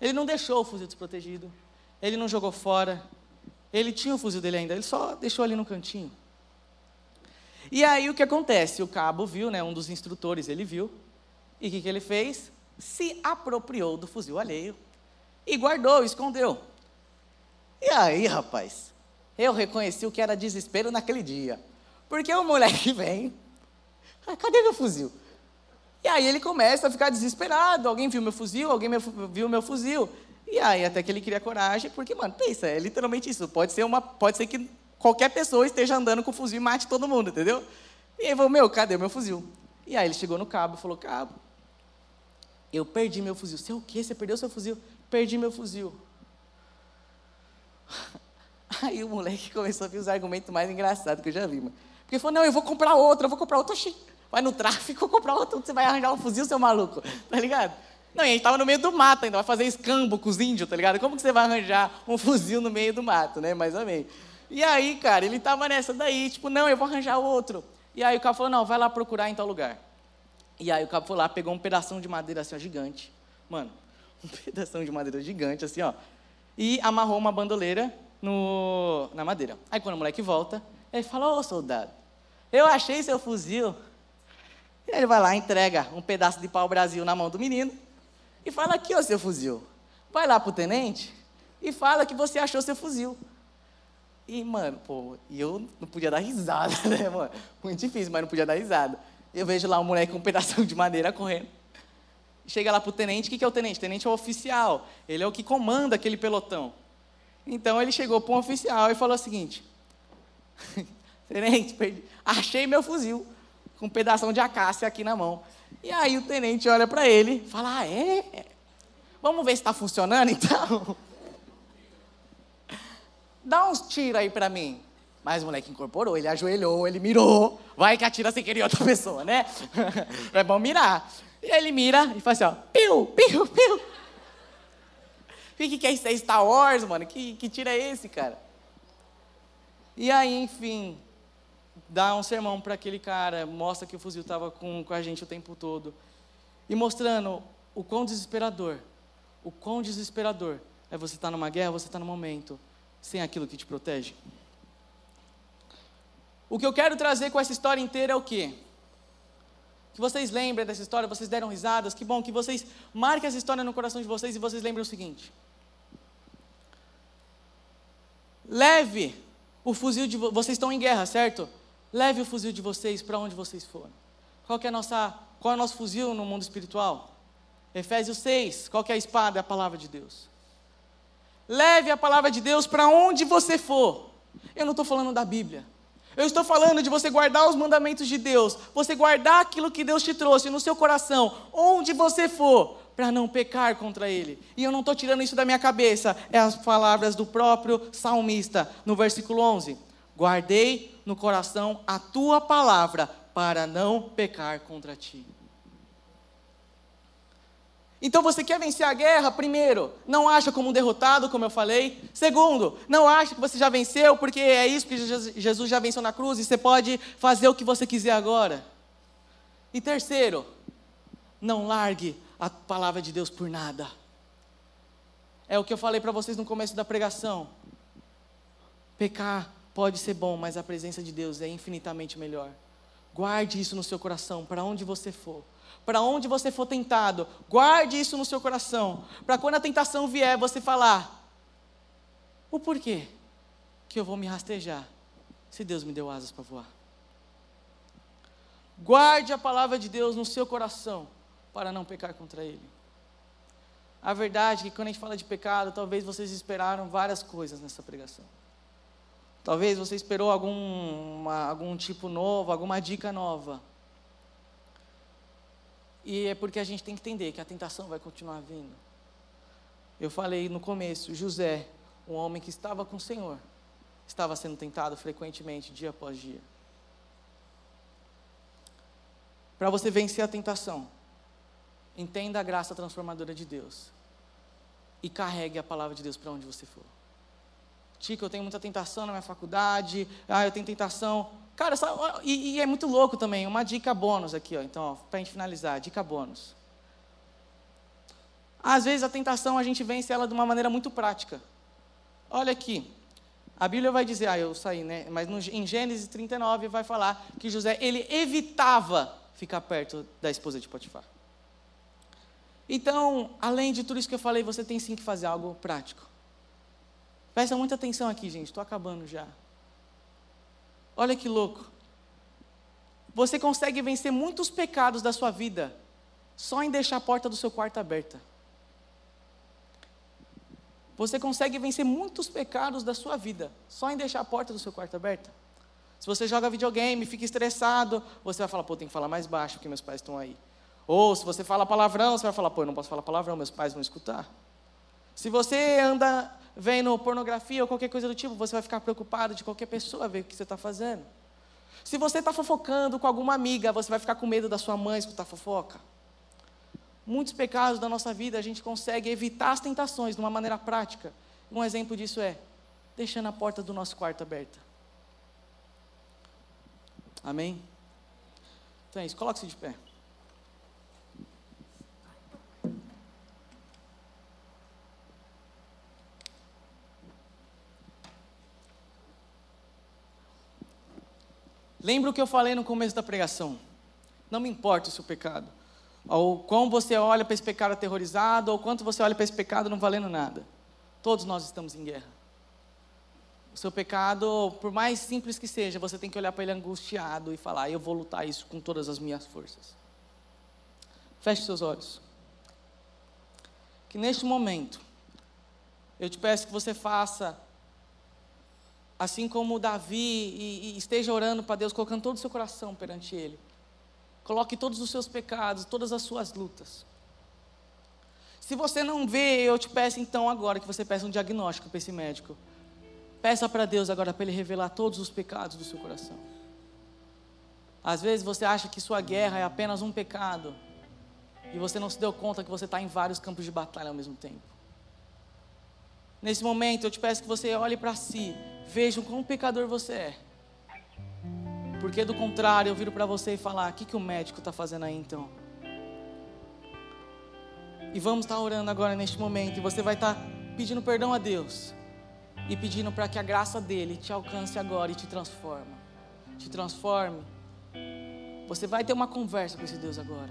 Ele não deixou o fuzil desprotegido. Ele não jogou fora. Ele tinha o fuzil dele ainda. Ele só deixou ali no cantinho. E aí o que acontece? O cabo viu, né, um dos instrutores, ele viu. E o que, que ele fez? Se apropriou do fuzil alheio. E guardou, escondeu. E aí, rapaz, eu reconheci o que era desespero naquele dia. Porque o moleque vem. Cadê meu fuzil? Aí ele começa a ficar desesperado. Alguém viu meu fuzil? Alguém viu meu fuzil? E aí até que ele cria coragem, porque, mano, pensa, é literalmente isso. Pode ser, uma, pode ser que qualquer pessoa esteja andando com o fuzil e mate todo mundo, entendeu? E aí falou, meu, cadê meu fuzil? E aí ele chegou no cabo e falou, cabo, eu perdi meu fuzil. Você é o quê? Você perdeu seu fuzil? Perdi meu fuzil. Aí o moleque começou a ver os argumentos mais engraçados que eu já vi, mano. Porque ele falou, não, eu vou comprar outro, eu vou comprar outro. Oxi, vai no tráfico comprar outro, você vai arranjar um fuzil, seu maluco, tá ligado? Não, e a gente tava no meio do mato ainda, vai fazer escambo com os índios, tá ligado? Como que você vai arranjar um fuzil no meio do mato, né? Mais ou menos. E aí, cara, ele tava nessa daí, tipo, não, eu vou arranjar outro. E aí o cara falou, não, vai lá procurar em tal lugar. E aí o cara foi lá, pegou um pedaço de madeira assim, ó, gigante. Mano, um pedaço de madeira gigante, assim, ó. E amarrou uma bandoleira no, na madeira. Aí quando o moleque volta, ele fala, ô soldado, eu achei seu fuzil. Ele vai lá, entrega um pedaço de pau-brasil na mão do menino e fala aqui, ó, seu fuzil. Vai lá pro tenente e fala que você achou seu fuzil. E, mano, pô, eu não podia dar risada, né, mano? Muito difícil, mas não podia dar risada. Eu vejo lá um moleque com um pedaço de madeira correndo. Chega lá pro tenente, o que, que é o tenente? O tenente é o oficial, ele é o que comanda aquele pelotão. Então ele chegou para um oficial e falou o seguinte: Tenente, perdi, achei meu fuzil com um pedaço de acácia aqui na mão. E aí o tenente olha para ele e fala: Ah, é? Vamos ver se está funcionando então? Dá uns tiros aí para mim. Mas o moleque incorporou, ele ajoelhou, ele mirou. Vai que atira sem querer outra pessoa, né? é bom mirar. E ele mira e faz assim, ó, piu, piu, piu. O que, que é isso? Star Wars, mano? Que, que tira é esse, cara? E aí, enfim, dá um sermão para aquele cara, mostra que o fuzil estava com, com a gente o tempo todo. E mostrando o quão desesperador, o quão desesperador é você estar tá numa guerra, você estar tá no momento sem aquilo que te protege. O que eu quero trazer com essa história inteira é o quê? Que vocês lembrem dessa história, vocês deram risadas, que bom, que vocês marquem essa história no coração de vocês e vocês lembrem o seguinte. Leve o fuzil de vocês estão em guerra, certo? Leve o fuzil de vocês para onde vocês forem. Qual é, a nossa, qual é o nosso fuzil no mundo espiritual? Efésios 6, qual é a espada? É a palavra de Deus. Leve a palavra de Deus para onde você for. Eu não estou falando da Bíblia. Eu estou falando de você guardar os mandamentos de Deus, você guardar aquilo que Deus te trouxe no seu coração, onde você for, para não pecar contra Ele. E eu não estou tirando isso da minha cabeça, é as palavras do próprio salmista, no versículo 11: Guardei no coração a tua palavra, para não pecar contra ti. Então você quer vencer a guerra? Primeiro, não acha como um derrotado, como eu falei. Segundo, não acha que você já venceu, porque é isso que Jesus já venceu na cruz e você pode fazer o que você quiser agora. E terceiro, não largue a palavra de Deus por nada. É o que eu falei para vocês no começo da pregação. Pecar pode ser bom, mas a presença de Deus é infinitamente melhor. Guarde isso no seu coração, para onde você for para onde você for tentado, guarde isso no seu coração, para quando a tentação vier, você falar: o porquê? que eu vou me rastejar se Deus me deu asas para voar? Guarde a palavra de Deus no seu coração para não pecar contra Ele. A verdade é que quando a gente fala de pecado, talvez vocês esperaram várias coisas nessa pregação. Talvez você esperou algum, uma, algum tipo novo, alguma dica nova. E é porque a gente tem que entender que a tentação vai continuar vindo. Eu falei no começo, José, um homem que estava com o Senhor, estava sendo tentado frequentemente, dia após dia. Para você vencer a tentação, entenda a graça transformadora de Deus e carregue a palavra de Deus para onde você for. Tico, eu tenho muita tentação na minha faculdade, ah, eu tenho tentação. Cara, e, e, é muito louco também, uma dica bônus aqui, ó, então, para a gente finalizar, dica bônus. Às vezes a tentação a gente vence ela de uma maneira muito prática. Olha aqui, a Bíblia vai dizer, ah, eu saí, né? Mas no, em Gênesis 39 vai falar que José, ele evitava ficar perto da esposa de Potifar. Então, além de tudo isso que eu falei, você tem sim que fazer algo prático. Presta muita atenção aqui, gente, estou acabando já. Olha que louco. Você consegue vencer muitos pecados da sua vida só em deixar a porta do seu quarto aberta. Você consegue vencer muitos pecados da sua vida só em deixar a porta do seu quarto aberta. Se você joga videogame, fica estressado, você vai falar, pô, tem que falar mais baixo porque meus pais estão aí. Ou se você fala palavrão, você vai falar, pô, eu não posso falar palavrão, meus pais vão escutar. Se você anda vendo pornografia ou qualquer coisa do tipo, você vai ficar preocupado de qualquer pessoa ver o que você está fazendo. Se você está fofocando com alguma amiga, você vai ficar com medo da sua mãe escutar fofoca. Muitos pecados da nossa vida a gente consegue evitar as tentações de uma maneira prática. Um exemplo disso é deixando a porta do nosso quarto aberta. Amém? Então é isso, coloque-se de pé. Lembra o que eu falei no começo da pregação? Não me importa o seu pecado. Ou como você olha para esse pecado aterrorizado, ou quanto você olha para esse pecado não valendo nada. Todos nós estamos em guerra. O seu pecado, por mais simples que seja, você tem que olhar para ele angustiado e falar: Eu vou lutar isso com todas as minhas forças. Feche seus olhos. Que neste momento, eu te peço que você faça, assim como Davi, e, e esteja orando para Deus, colocando todo o seu coração perante Ele. Coloque todos os seus pecados, todas as suas lutas. Se você não vê, eu te peço então agora que você peça um diagnóstico para esse médico. Peça para Deus agora para Ele revelar todos os pecados do seu coração. Às vezes você acha que sua guerra é apenas um pecado e você não se deu conta que você está em vários campos de batalha ao mesmo tempo. Nesse momento eu te peço que você olhe para si, veja o quão pecador você é. Porque do contrário, eu viro para você e falar: o que, que o médico está fazendo aí então? E vamos estar tá orando agora neste momento, e você vai estar tá pedindo perdão a Deus e pedindo para que a graça dele te alcance agora e te transforme. Te transforme. Você vai ter uma conversa com esse Deus agora.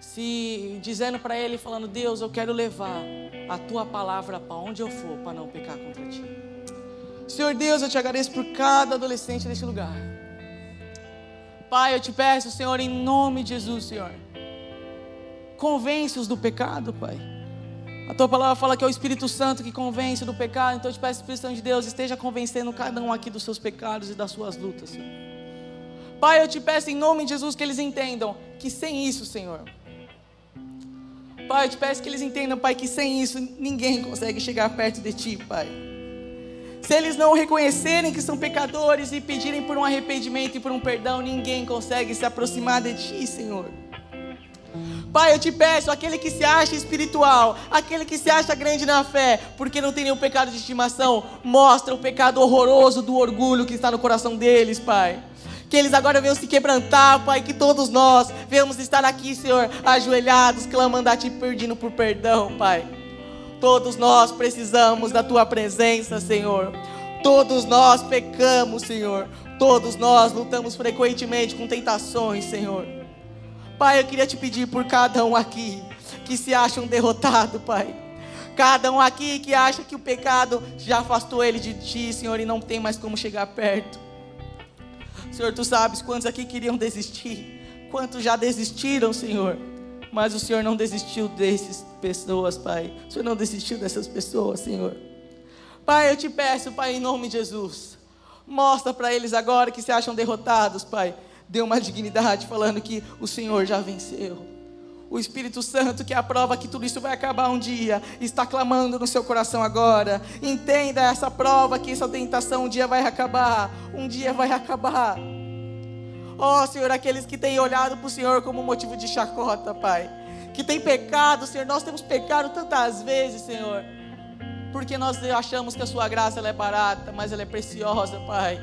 Se dizendo para ele, falando: Deus, eu quero levar a tua palavra para onde eu for, para não pecar contra ti. Senhor Deus, eu te agradeço por cada adolescente deste lugar. Pai, eu te peço, Senhor, em nome de Jesus, Senhor. Convence-os do pecado, Pai. A tua palavra fala que é o Espírito Santo que convence do pecado, então eu te peço, Espírito Santo de Deus, esteja convencendo cada um aqui dos seus pecados e das suas lutas. Senhor. Pai, eu te peço em nome de Jesus que eles entendam que sem isso, Senhor. Pai, eu te peço que eles entendam, Pai, que sem isso ninguém consegue chegar perto de Ti, Pai. Se eles não reconhecerem que são pecadores e pedirem por um arrependimento e por um perdão, ninguém consegue se aproximar de Ti, Senhor. Pai, eu te peço, aquele que se acha espiritual, aquele que se acha grande na fé, porque não tem nenhum pecado de estimação, mostra o pecado horroroso do orgulho que está no coração deles, Pai. Que eles agora venham se quebrantar, Pai, que todos nós venhamos estar aqui, Senhor, ajoelhados, clamando a Ti, pedindo por perdão, Pai. Todos nós precisamos da Tua presença, Senhor. Todos nós pecamos, Senhor. Todos nós lutamos frequentemente com tentações, Senhor. Pai, eu queria te pedir por cada um aqui que se acha um derrotado, Pai. Cada um aqui que acha que o pecado já afastou ele de ti, Senhor, e não tem mais como chegar perto. Senhor, tu sabes quantos aqui queriam desistir, quantos já desistiram, Senhor. Mas o Senhor não desistiu dessas pessoas, Pai. O Senhor não desistiu dessas pessoas, Senhor. Pai, eu te peço, Pai, em nome de Jesus. Mostra para eles agora que se acham derrotados, Pai. Dê uma dignidade falando que o Senhor já venceu. O Espírito Santo, que é a prova que tudo isso vai acabar um dia, está clamando no seu coração agora. Entenda essa prova que essa tentação um dia vai acabar. Um dia vai acabar. Ó oh, Senhor, aqueles que têm olhado para o Senhor como motivo de chacota, Pai. Que tem pecado, Senhor. Nós temos pecado tantas vezes, Senhor. Porque nós achamos que a Sua graça é barata, mas ela é preciosa, Pai.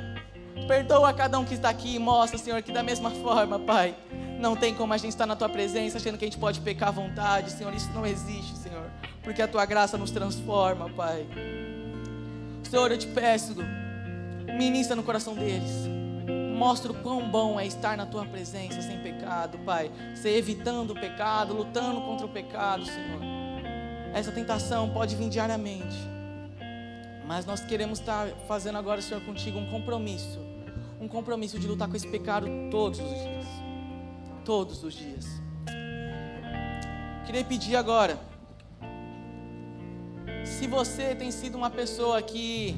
Perdoa cada um que está aqui e mostra, Senhor, que da mesma forma, Pai não tem como a gente estar na tua presença achando que a gente pode pecar à vontade, Senhor. Isso não existe, Senhor. Porque a tua graça nos transforma, Pai. Senhor, eu te peço, ministra no coração deles. Mostra o quão bom é estar na tua presença sem pecado, Pai. Ser evitando o pecado, lutando contra o pecado, Senhor. Essa tentação pode vir diariamente. Mas nós queremos estar fazendo agora, Senhor, contigo um compromisso. Um compromisso de lutar com esse pecado todos os dias todos os dias. Queria pedir agora, se você tem sido uma pessoa que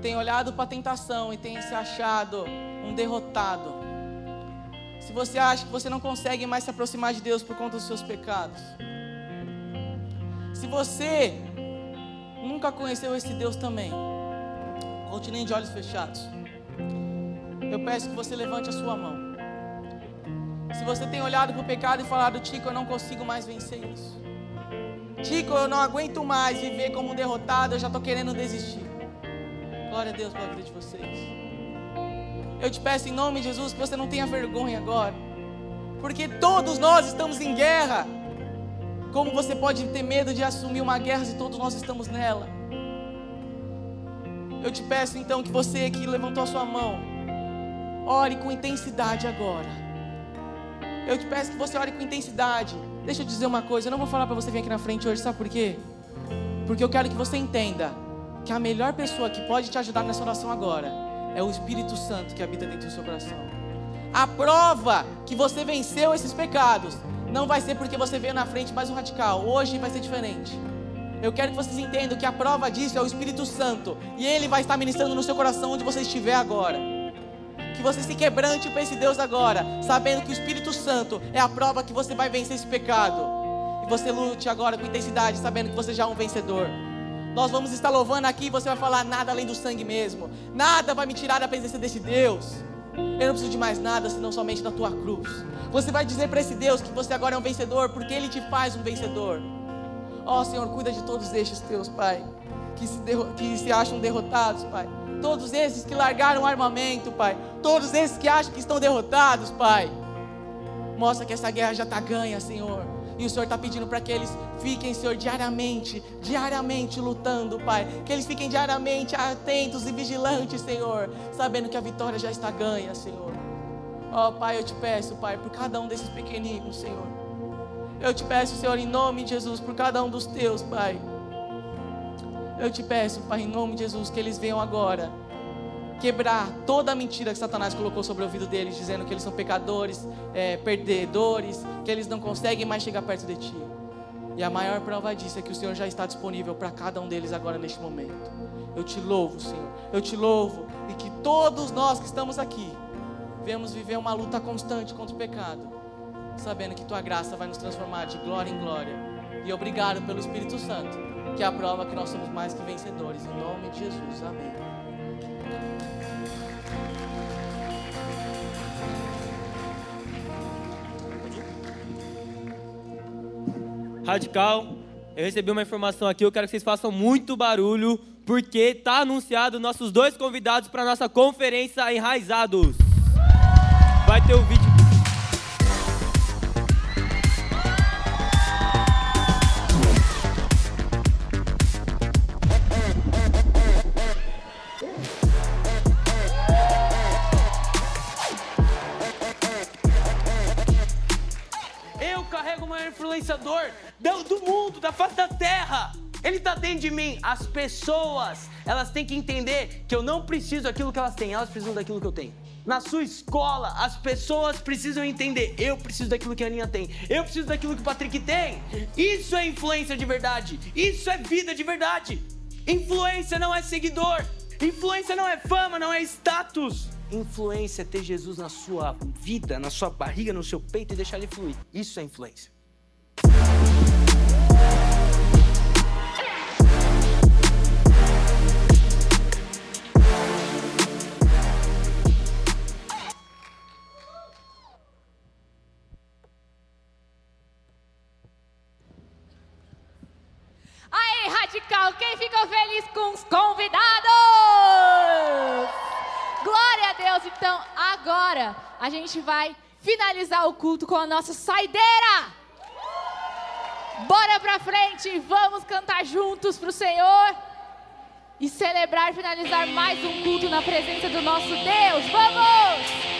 tem olhado para a tentação e tem se achado um derrotado, se você acha que você não consegue mais se aproximar de Deus por conta dos seus pecados, se você nunca conheceu esse Deus também, continue de olhos fechados. Eu peço que você levante a sua mão. Se você tem olhado para o pecado e falado, Tico, eu não consigo mais vencer isso. Tico, eu não aguento mais viver como um derrotado, eu já estou querendo desistir. Glória a Deus pela vida de vocês. Eu te peço em nome de Jesus que você não tenha vergonha agora. Porque todos nós estamos em guerra. Como você pode ter medo de assumir uma guerra se todos nós estamos nela? Eu te peço então que você que levantou a sua mão, ore com intensidade agora eu te peço que você ore com intensidade. Deixa eu dizer uma coisa, eu não vou falar para você vir aqui na frente hoje, sabe por quê? Porque eu quero que você entenda que a melhor pessoa que pode te ajudar nessa oração agora é o Espírito Santo que habita dentro do seu coração. A prova que você venceu esses pecados não vai ser porque você veio na frente mais um radical. Hoje vai ser diferente. Eu quero que vocês entendam que a prova disso é o Espírito Santo. E Ele vai estar ministrando no seu coração onde você estiver agora. Que você se quebrante para esse Deus agora, sabendo que o Espírito Santo é a prova que você vai vencer esse pecado. E você lute agora com intensidade, sabendo que você já é um vencedor. Nós vamos estar louvando aqui e você vai falar nada além do sangue mesmo. Nada vai me tirar da presença desse Deus. Eu não preciso de mais nada senão somente da tua cruz. Você vai dizer para esse Deus que você agora é um vencedor, porque Ele te faz um vencedor. Ó oh, Senhor, cuida de todos estes teus, Pai, que se, que se acham derrotados, Pai. Todos esses que largaram o armamento, Pai. Todos esses que acham que estão derrotados, Pai. Mostra que essa guerra já está ganha, Senhor. E o Senhor está pedindo para que eles fiquem, Senhor, diariamente, diariamente lutando, Pai. Que eles fiquem diariamente atentos e vigilantes, Senhor. Sabendo que a vitória já está ganha, Senhor. Ó, oh, Pai, eu te peço, Pai, por cada um desses pequeninos, Senhor. Eu te peço, Senhor, em nome de Jesus, por cada um dos teus, Pai. Eu te peço, Pai, em nome de Jesus, que eles venham agora quebrar toda a mentira que Satanás colocou sobre o ouvido deles, dizendo que eles são pecadores, é, perdedores, que eles não conseguem mais chegar perto de Ti. E a maior prova disso é que o Senhor já está disponível para cada um deles agora neste momento. Eu te louvo, Senhor. Eu te louvo e que todos nós que estamos aqui venhamos viver uma luta constante contra o pecado, sabendo que Tua graça vai nos transformar de glória em glória. E obrigado pelo Espírito Santo que é a prova que nós somos mais que vencedores. Em nome de Jesus. Amém. Radical, eu recebi uma informação aqui, eu quero que vocês façam muito barulho, porque está anunciado nossos dois convidados para nossa conferência Enraizados. Vai ter o vídeo dentro de mim. As pessoas, elas têm que entender que eu não preciso daquilo que elas têm, elas precisam daquilo que eu tenho. Na sua escola, as pessoas precisam entender. Eu preciso daquilo que a Aninha tem. Eu preciso daquilo que o Patrick tem. Isso é influência de verdade. Isso é vida de verdade. Influência não é seguidor. Influência não é fama, não é status. Influência é ter Jesus na sua vida, na sua barriga, no seu peito e deixar ele fluir. Isso é influência. Radical, quem ficou feliz com os convidados? Glória a Deus. Então, agora a gente vai finalizar o culto com a nossa saideira. Bora pra frente, vamos cantar juntos pro Senhor e celebrar, finalizar mais um culto na presença do nosso Deus. Vamos!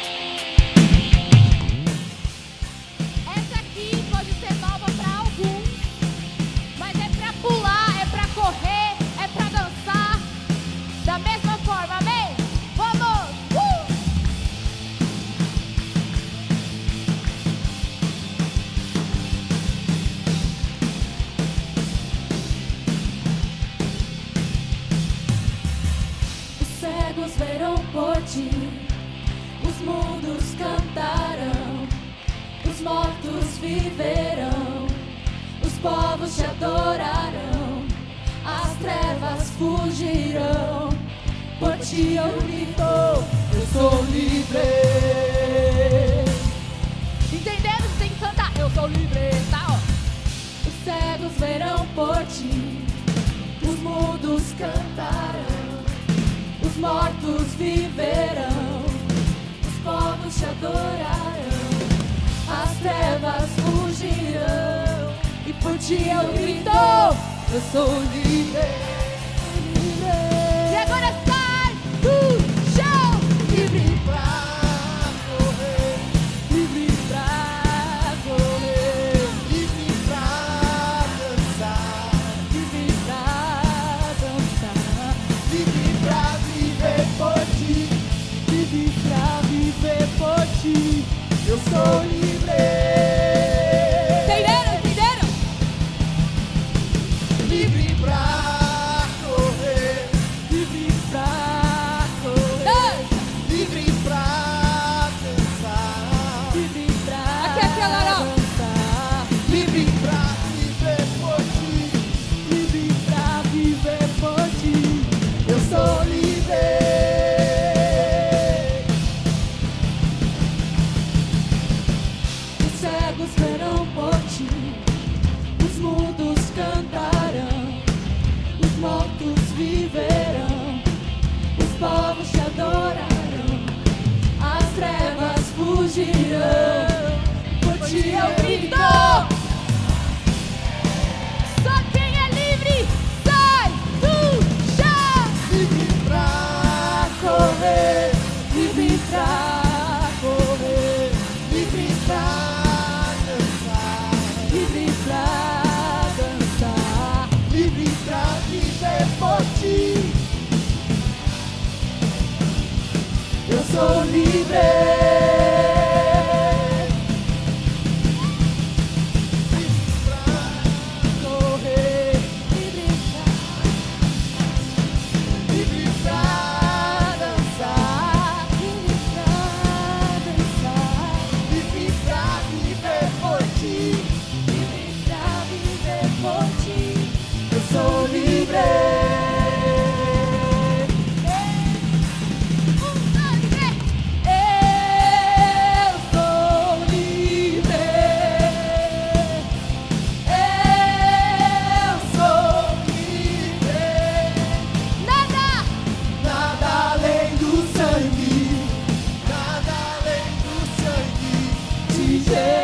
Jesus.